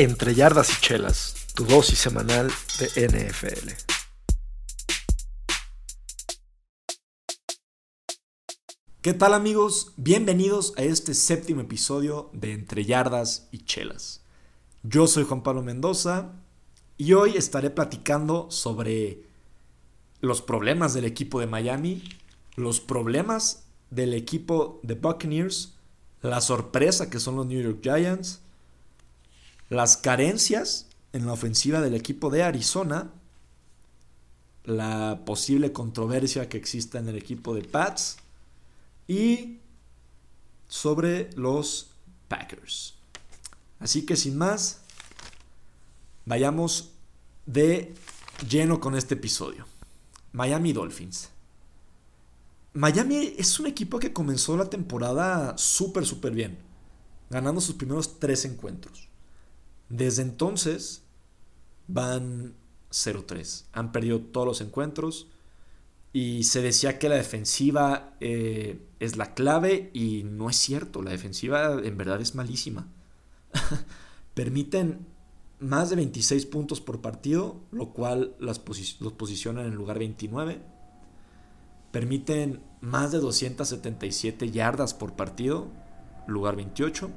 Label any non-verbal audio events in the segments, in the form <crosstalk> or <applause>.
Entre Yardas y Chelas, tu dosis semanal de NFL. ¿Qué tal amigos? Bienvenidos a este séptimo episodio de Entre Yardas y Chelas. Yo soy Juan Pablo Mendoza y hoy estaré platicando sobre los problemas del equipo de Miami, los problemas del equipo de Buccaneers, la sorpresa que son los New York Giants, las carencias en la ofensiva del equipo de Arizona, la posible controversia que exista en el equipo de Pats y sobre los Packers. Así que sin más, vayamos de lleno con este episodio. Miami Dolphins. Miami es un equipo que comenzó la temporada súper, súper bien, ganando sus primeros tres encuentros. Desde entonces van 0-3. Han perdido todos los encuentros. Y se decía que la defensiva eh, es la clave y no es cierto. La defensiva en verdad es malísima. <laughs> Permiten más de 26 puntos por partido, lo cual los posiciona en el lugar 29. Permiten más de 277 yardas por partido, lugar 28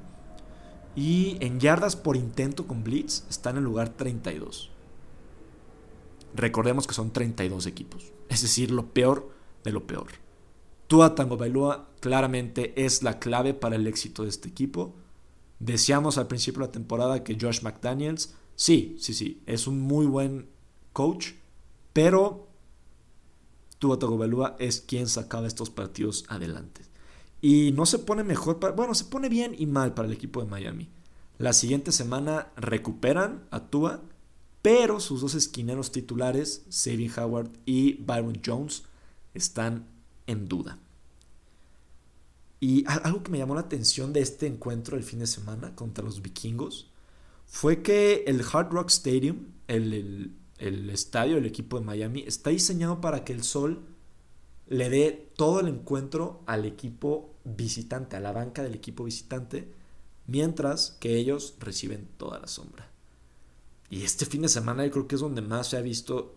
y en yardas por intento con Blitz está en el lugar 32. Recordemos que son 32 equipos. Es decir, lo peor de lo peor. Tua Tango Bailoa claramente es la clave para el éxito de este equipo. Deseamos al principio de la temporada que Josh McDaniels, sí, sí, sí, es un muy buen coach, pero Tua Tagovailoa es quien sacaba estos partidos adelante. Y no se pone mejor, para, bueno, se pone bien y mal para el equipo de Miami. La siguiente semana recuperan a Tua, pero sus dos esquineros titulares, Sabin Howard y Byron Jones, están en duda. Y algo que me llamó la atención de este encuentro el fin de semana contra los vikingos fue que el Hard Rock Stadium, el, el estadio del equipo de Miami, está diseñado para que el sol le dé todo el encuentro al equipo visitante, a la banca del equipo visitante, mientras que ellos reciben toda la sombra. Y este fin de semana yo creo que es donde más se ha visto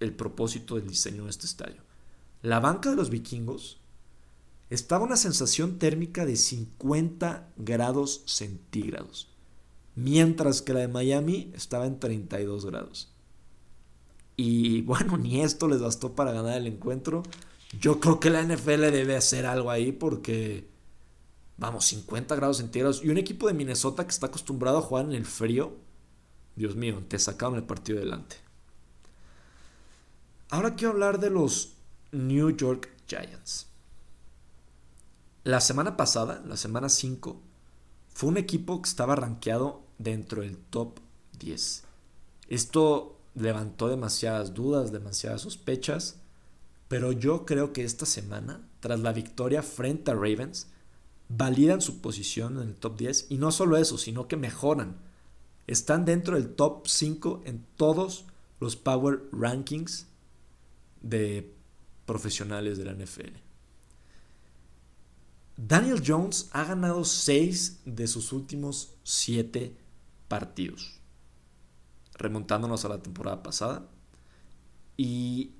el propósito del diseño de este estadio. La banca de los vikingos estaba una sensación térmica de 50 grados centígrados, mientras que la de Miami estaba en 32 grados. Y bueno, <laughs> ni esto les bastó para ganar el encuentro. Yo creo que la NFL debe hacer algo ahí porque, vamos, 50 grados centígrados. Y un equipo de Minnesota que está acostumbrado a jugar en el frío, Dios mío, te sacaron el partido delante. Ahora quiero hablar de los New York Giants. La semana pasada, la semana 5, fue un equipo que estaba rankeado dentro del top 10. Esto levantó demasiadas dudas, demasiadas sospechas pero yo creo que esta semana, tras la victoria frente a Ravens, validan su posición en el top 10 y no solo eso, sino que mejoran. Están dentro del top 5 en todos los Power Rankings de profesionales de la NFL. Daniel Jones ha ganado 6 de sus últimos 7 partidos, remontándonos a la temporada pasada. Y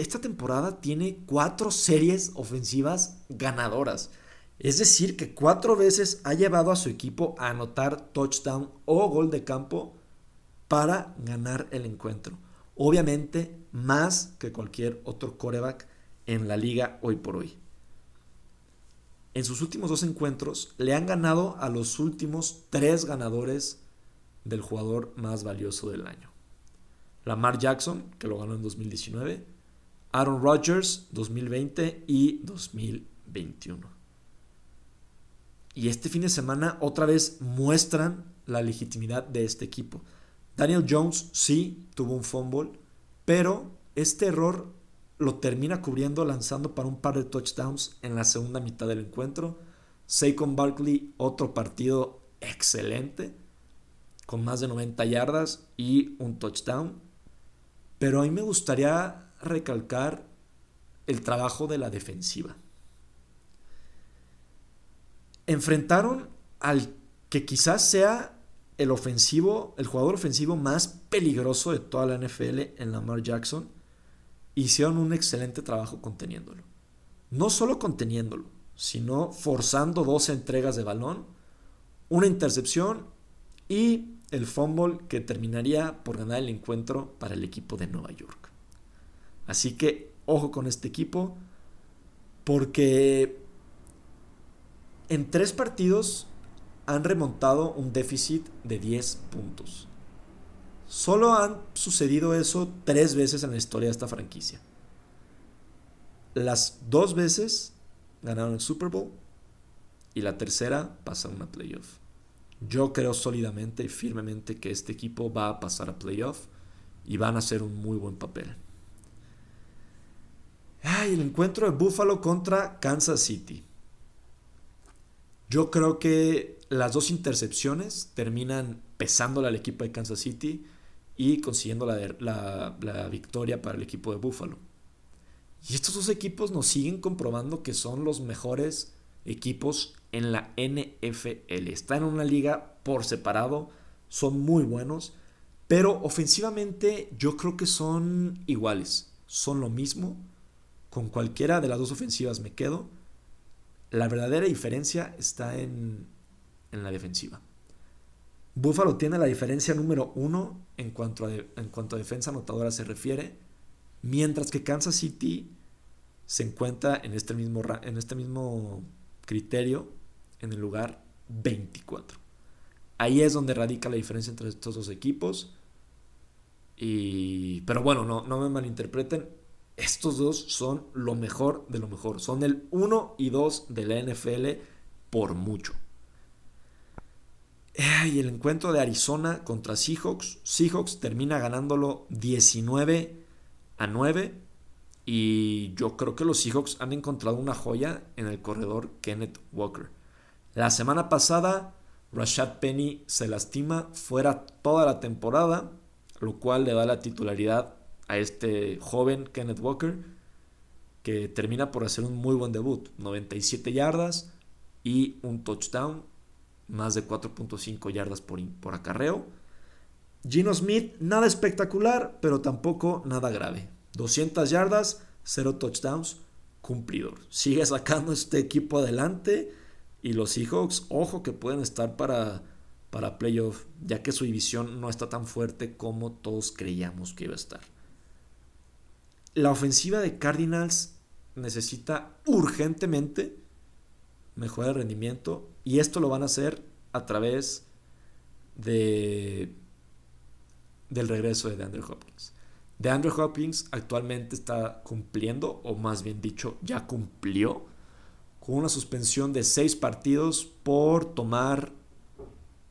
esta temporada tiene cuatro series ofensivas ganadoras. Es decir, que cuatro veces ha llevado a su equipo a anotar touchdown o gol de campo para ganar el encuentro. Obviamente, más que cualquier otro coreback en la liga hoy por hoy. En sus últimos dos encuentros le han ganado a los últimos tres ganadores del jugador más valioso del año. Lamar Jackson, que lo ganó en 2019, Aaron Rodgers 2020 y 2021. Y este fin de semana otra vez muestran la legitimidad de este equipo. Daniel Jones sí tuvo un fumble, pero este error lo termina cubriendo lanzando para un par de touchdowns en la segunda mitad del encuentro. Saquon Barkley, otro partido excelente, con más de 90 yardas y un touchdown. Pero a mí me gustaría recalcar el trabajo de la defensiva. Enfrentaron al que quizás sea el ofensivo, el jugador ofensivo más peligroso de toda la NFL en Lamar Jackson, hicieron un excelente trabajo conteniéndolo. No solo conteniéndolo, sino forzando dos entregas de balón, una intercepción y el fumble que terminaría por ganar el encuentro para el equipo de Nueva York. Así que ojo con este equipo, porque en tres partidos han remontado un déficit de 10 puntos. Solo han sucedido eso tres veces en la historia de esta franquicia. Las dos veces ganaron el Super Bowl y la tercera pasaron a playoff. Yo creo sólidamente y firmemente que este equipo va a pasar a playoff y van a hacer un muy buen papel. Ay, el encuentro de Buffalo contra Kansas City. Yo creo que las dos intercepciones terminan pesándole al equipo de Kansas City y consiguiendo la, la, victoria para el equipo de Buffalo. Y estos dos equipos nos siguen comprobando que son los mejores equipos en la NFL. Están en una liga por separado, son muy buenos, pero ofensivamente yo creo que son iguales, son lo mismo. Con cualquiera de las dos ofensivas me quedo. La verdadera diferencia está en, la defensiva. Buffalo tiene la diferencia número uno en cuanto, a en cuanto defensa anotadora se refiere, mientras que Kansas City se encuentra en este mismo, en este mismo criterio en el lugar 24. Ahí es donde radica la diferencia entre estos dos equipos. Y, pero bueno, no, no me malinterpreten estos dos son lo mejor de lo mejor. Son el 1 y 2 de la NFL por mucho. Y el encuentro de Arizona contra Seahawks. Seahawks termina ganándolo 19 a 9. Y yo creo que los Seahawks han encontrado una joya en el corredor Kenneth Walker. La semana pasada, Rashad Penny se lastima fuera toda la temporada, lo cual le da la titularidad a este joven Kenneth Walker, que termina por hacer un muy buen debut. 97 yardas y un touchdown, más de 4.5 yardas por, por acarreo. Gino Smith, nada espectacular, pero tampoco nada grave. 200 yardas, 0 touchdowns, cumplidor. Sigue sacando este equipo adelante y los Seahawks, ojo que pueden estar para, para playoff, ya que su división no está tan fuerte como todos creíamos que iba a estar. La ofensiva de Cardinals necesita urgentemente mejorar el rendimiento y esto lo van a hacer a través de del regreso de DeAndre Hopkins. DeAndre Hopkins actualmente está cumpliendo, o más bien dicho, ya cumplió con una suspensión de seis partidos por tomar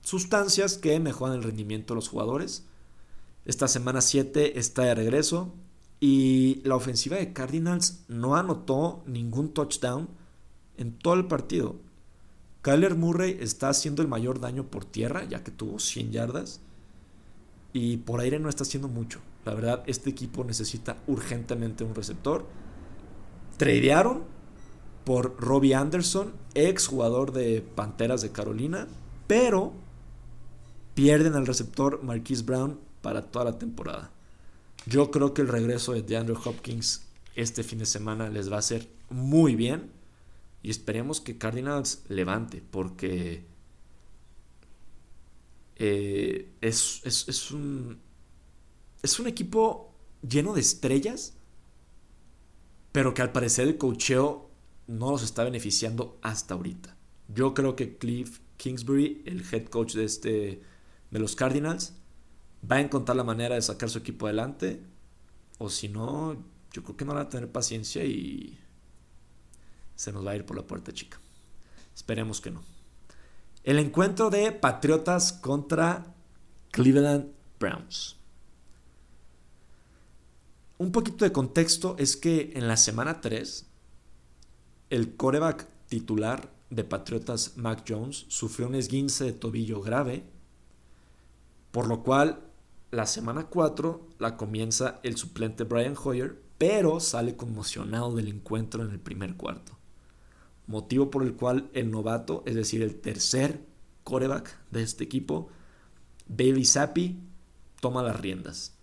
sustancias que mejoran el rendimiento de los jugadores. Esta semana 7 está de regreso. Y la ofensiva de Cardinals no anotó ningún touchdown en todo el partido. Kyler Murray está haciendo el mayor daño por tierra, ya que tuvo 100 yardas. Y por aire no está haciendo mucho. La verdad, este equipo necesita urgentemente un receptor. Tradearon por Robbie Anderson, ex jugador de Panteras de Carolina, pero pierden al receptor Marquise Brown para toda la temporada. Yo creo que el regreso de DeAndre Hopkins este fin de semana les va a hacer muy bien. Y esperemos que Cardinals levante, porque eh, es, un, es un equipo lleno de estrellas, pero que al parecer el cocheo no los está beneficiando hasta ahorita. Yo creo que Cliff Kingsbury, el head coach de, este, de los Cardinals, va a encontrar la manera de sacar su equipo adelante. O si no, yo creo que no van a tener paciencia y se nos va a ir por la puerta chica. Esperemos que no. El encuentro de Patriotas contra Cleveland Browns. Un poquito de contexto es que en la semana 3, el coreback titular de Patriotas, Mac Jones, sufrió un esguince de tobillo grave, por lo cual la semana 4 la comienza el suplente Brian Hoyer, pero sale conmocionado del encuentro en el primer cuarto. Motivo por el cual el novato, es decir, el tercer coreback de este equipo, Bailey Zappi toma las riendas.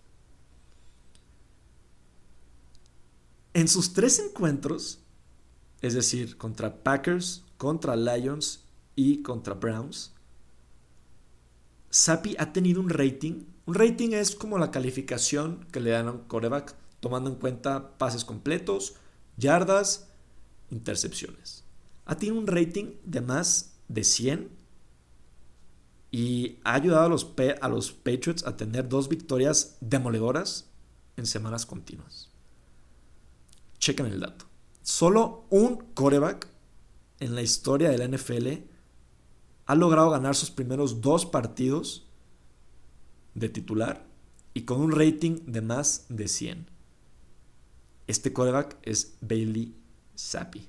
En sus tres encuentros, es decir, contra Packers, contra Lions y contra Browns, Sapi ha tenido un rating. Un rating es como la calificación que le dan a un coreback, tomando en cuenta pases completos, yardas, intercepciones. Ha tenido un rating de más de 100 y ha ayudado a los, a los Patriots a tener dos victorias demoledoras en semanas continuas. Chequen el dato. Solo un coreback en la historia de la NFL ha logrado ganar sus primeros dos partidos de titular y con un rating de más de 100. Este coreback es Bailey Zappi.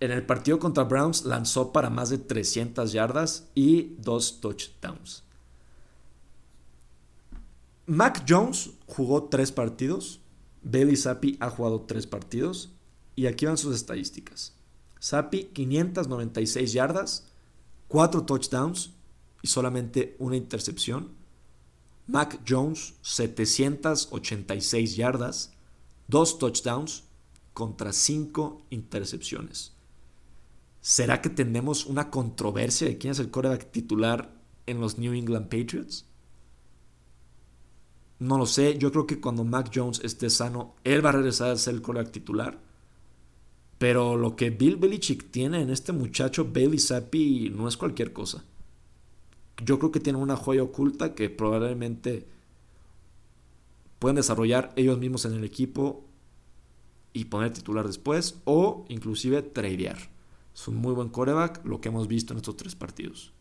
En el partido contra Browns lanzó para más de 300 yardas y dos touchdowns. Mac Jones jugó tres partidos. Bailey Zappi ha jugado tres partidos. Y aquí van sus estadísticas. Sapi 596 yardas, 4 touchdowns y solamente una intercepción. Mac Jones 786 yardas, 2 touchdowns contra 5 intercepciones. ¿Será que tenemos una controversia de quién es el coreback titular en los New England Patriots? No lo sé, yo creo que cuando Mac Jones esté sano, él va a regresar a ser el coreback titular. Pero lo que Bill Belichick tiene en este muchacho Bailey Zappi no es cualquier cosa. Yo creo que tiene una joya oculta que probablemente pueden desarrollar ellos mismos en el equipo y poner titular después o inclusive tradear. Es un muy buen coreback, lo que hemos visto en estos tres partidos.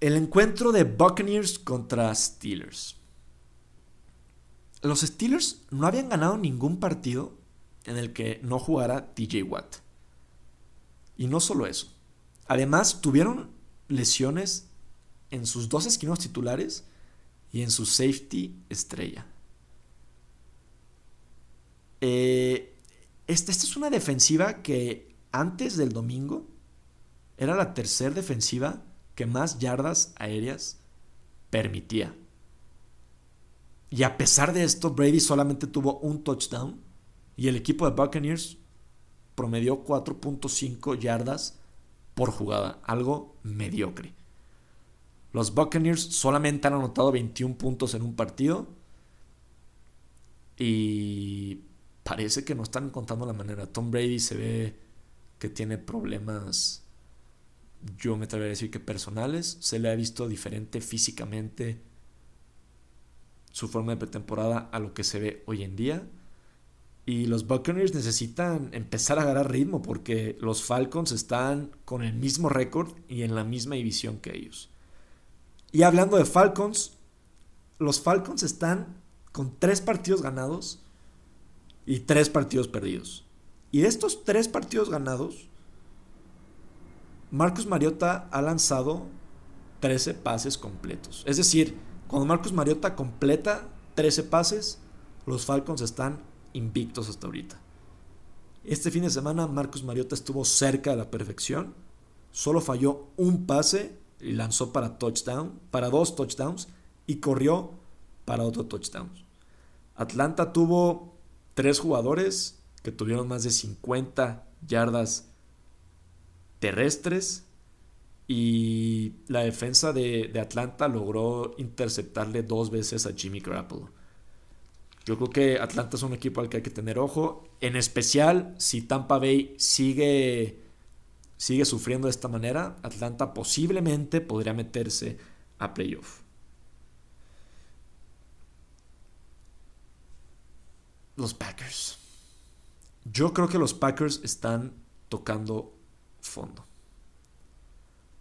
El encuentro de Buccaneers contra Steelers. Los Steelers no habían ganado ningún partido en el que no jugara TJ Watt. Y no solo eso. Además, tuvieron lesiones en sus dos esquinos titulares y en su safety estrella. Eh, esta, esta, es una defensiva que antes del domingo era la tercera defensiva que más yardas aéreas permitía. Y a pesar de esto, Brady solamente tuvo un touchdown y el equipo de Buccaneers promedió 4.5 yardas por jugada, algo mediocre. Los Buccaneers solamente han anotado 21 puntos en un partido y parece que no están encontrando la manera. Tom Brady se ve que tiene problemas, yo me atrevería a decir que personales. Se le ha visto diferente físicamente su forma de pretemporada a lo que se ve hoy en día. Y los Buccaneers necesitan empezar a agarrar ritmo porque los Falcons están con el mismo récord y en la misma división que ellos. Y hablando de Falcons, los Falcons están con tres partidos ganados y tres partidos perdidos. Y de estos tres partidos ganados, Marcus Mariota ha lanzado 13 pases completos. Es decir, cuando Marcus Mariota completa 13 pases, los Falcons están invictos hasta ahorita. Este fin de semana Marcus Mariota estuvo cerca de la perfección. Solo falló un pase y lanzó para touchdown, para dos touchdowns y corrió para otro touchdown. Atlanta tuvo tres jugadores que tuvieron más de 50 yardas terrestres y la defensa de, de Atlanta logró interceptarle dos veces a Jimmy Garoppolo. Yo creo que Atlanta es un equipo al que hay que tener ojo, en especial si Tampa Bay sigue, sigue sufriendo de esta manera, Atlanta posiblemente podría meterse a playoff. Los Packers. Yo creo que los Packers están tocando fondo.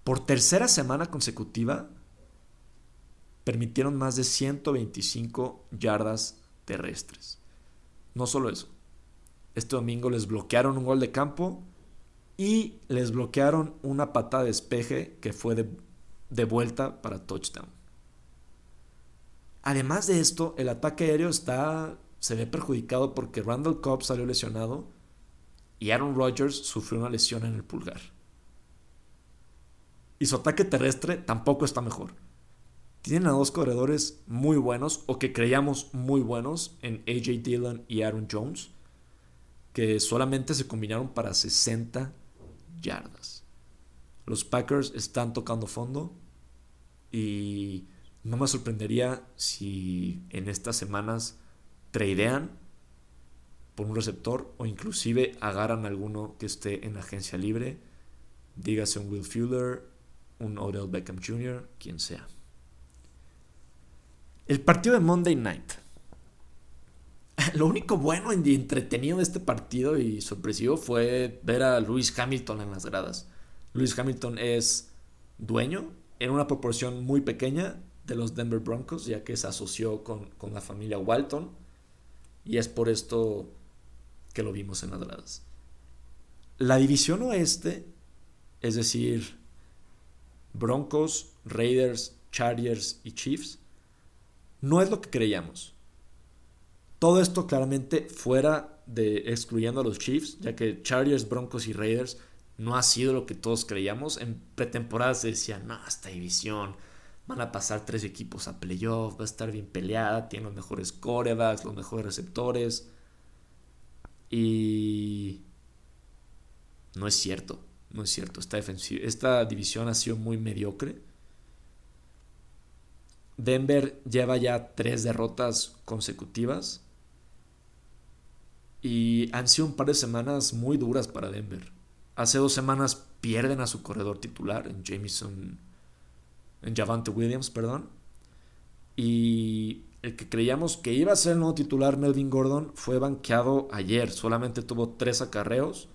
Por tercera semana consecutiva, permitieron más de 125 yardas terrestres. No solo eso. Este domingo les bloquearon un gol de campo y les bloquearon una patada de espeje que fue de, vuelta para touchdown. Además de esto, el ataque aéreo está, se ve perjudicado porque Randall Cobb salió lesionado y Aaron Rodgers sufrió una lesión en el pulgar. Y su ataque terrestre tampoco está mejor. Tienen a dos corredores muy buenos, o que creíamos muy buenos, en AJ Dillon y Aaron Jones, que solamente se combinaron para 60 yardas. Los Packers están tocando fondo y no me sorprendería si en estas semanas tradean por un receptor o inclusive agarran alguno que esté en agencia libre, dígase un Will Fuller, un Odell Beckham Jr., quien sea. El partido de Monday Night. <laughs> Lo único bueno y entretenido de este partido y sorpresivo fue ver a Lewis Hamilton en las gradas. Lewis Hamilton es dueño en una proporción muy pequeña de los Denver Broncos, ya que se asoció con, con la familia Walton. Y es por esto que lo vimos en las gradas. La división oeste, es decir, Broncos, Raiders, Chargers y Chiefs, no es lo que creíamos. Todo esto claramente fuera de excluyendo a los Chiefs, ya que Chargers, Broncos y Raiders no ha sido lo que todos creíamos. En pretemporada se decía, no, esta división van a pasar tres equipos a playoff, va a estar bien peleada, tiene los mejores corebacks, los mejores receptores. Y no es cierto, no es cierto. Esta, esta división ha sido muy mediocre. Denver lleva ya tres derrotas consecutivas. Y han sido un par de semanas muy duras para Denver. Hace dos semanas pierden a su corredor titular, en Jameson, en Javante Williams, perdón. Y el que creíamos que iba a ser el nuevo titular, Melvin Gordon, fue banqueado ayer. Solamente tuvo tres acarreos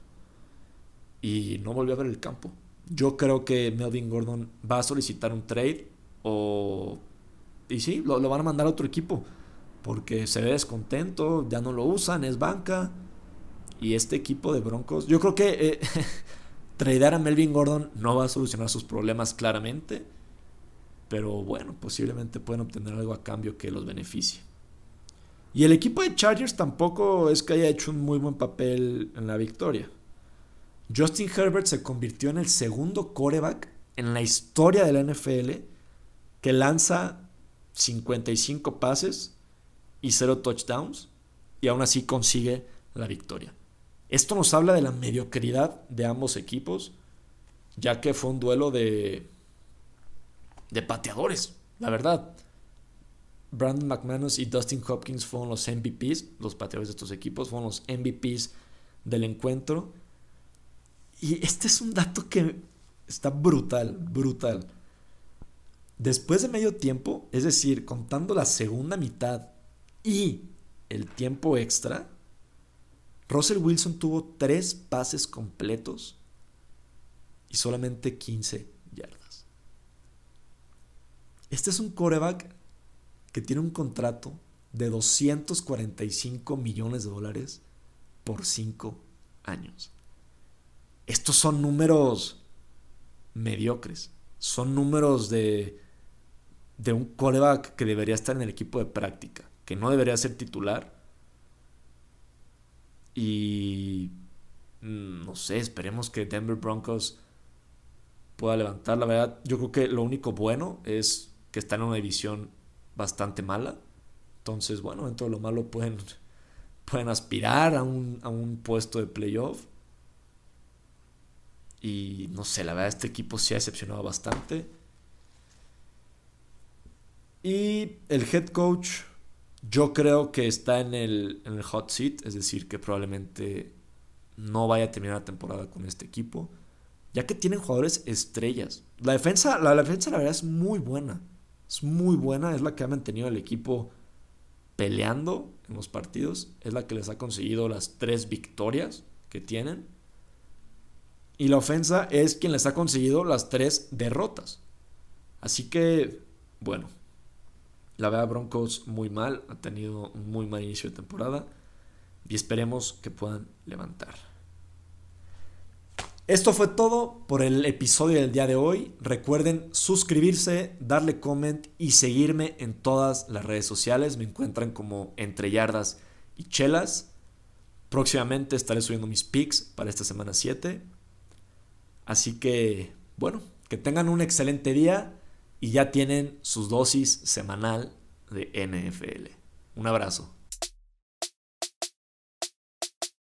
y no volvió a ver el campo. Yo creo que Melvin Gordon va a solicitar un trade o... Y sí, lo, van a mandar a otro equipo. Porque se ve descontento, ya no lo usan, es banca. Y este equipo de Broncos, yo creo que eh, <laughs> a Melvin Gordon no va a solucionar sus problemas claramente pero bueno, posiblemente pueden obtener algo a cambio que los beneficie. Y el equipo de Chargers tampoco es que haya hecho un muy buen papel en la victoria. Justin Herbert se convirtió en el segundo coreback en la historia de la NFL que lanza 55 pases y 0 touchdowns y aún así consigue la victoria. Esto nos habla de la mediocridad de ambos equipos, ya que fue un duelo de de pateadores, la verdad. Brandon McManus y Dustin Hopkins fueron los MVPs, los pateadores de estos equipos, fueron los MVPs del encuentro. Y este es un dato que está brutal, brutal. Después de medio tiempo, es decir, contando la segunda mitad y el tiempo extra, Russell Wilson tuvo tres pases completos y solamente 15 este es un coreback que tiene un contrato de 245 millones de dólares por 5 años. Estos son números mediocres. Son números de, de un coreback que debería estar en el equipo de práctica, que no debería ser titular. Y mm, no sé, esperemos que Denver Broncos pueda levantar. La verdad, yo creo que lo único bueno es que está en una división bastante mala. Entonces, bueno, dentro de lo malo pueden, <laughs> pueden aspirar a un, a un puesto de playoff. Y no sé, la verdad este equipo se ha decepcionado bastante. Y el head coach yo creo que está en el, en el hot seat, es decir, que probablemente no vaya a terminar la temporada con este equipo, ya que tienen jugadores estrellas. La defensa, la, la defensa la verdad es muy buena es muy buena, es la que ha mantenido al equipo peleando en los partidos, es la que les ha conseguido las tres victorias que tienen. Y la ofensa es quien les ha conseguido las tres derrotas. Así que, bueno, la verdad Broncos muy mal, ha tenido un muy mal inicio de temporada y esperemos que puedan levantar. Esto fue todo por el episodio del día de hoy. Recuerden suscribirse, darle comment y seguirme en todas las redes sociales. Me encuentran como Entre Yardas y Chelas. Próximamente estaré subiendo mis pics para esta semana 7. Así que, bueno, Que tengan un excelente día y ya tienen su dosis semanal de NFL. Un abrazo.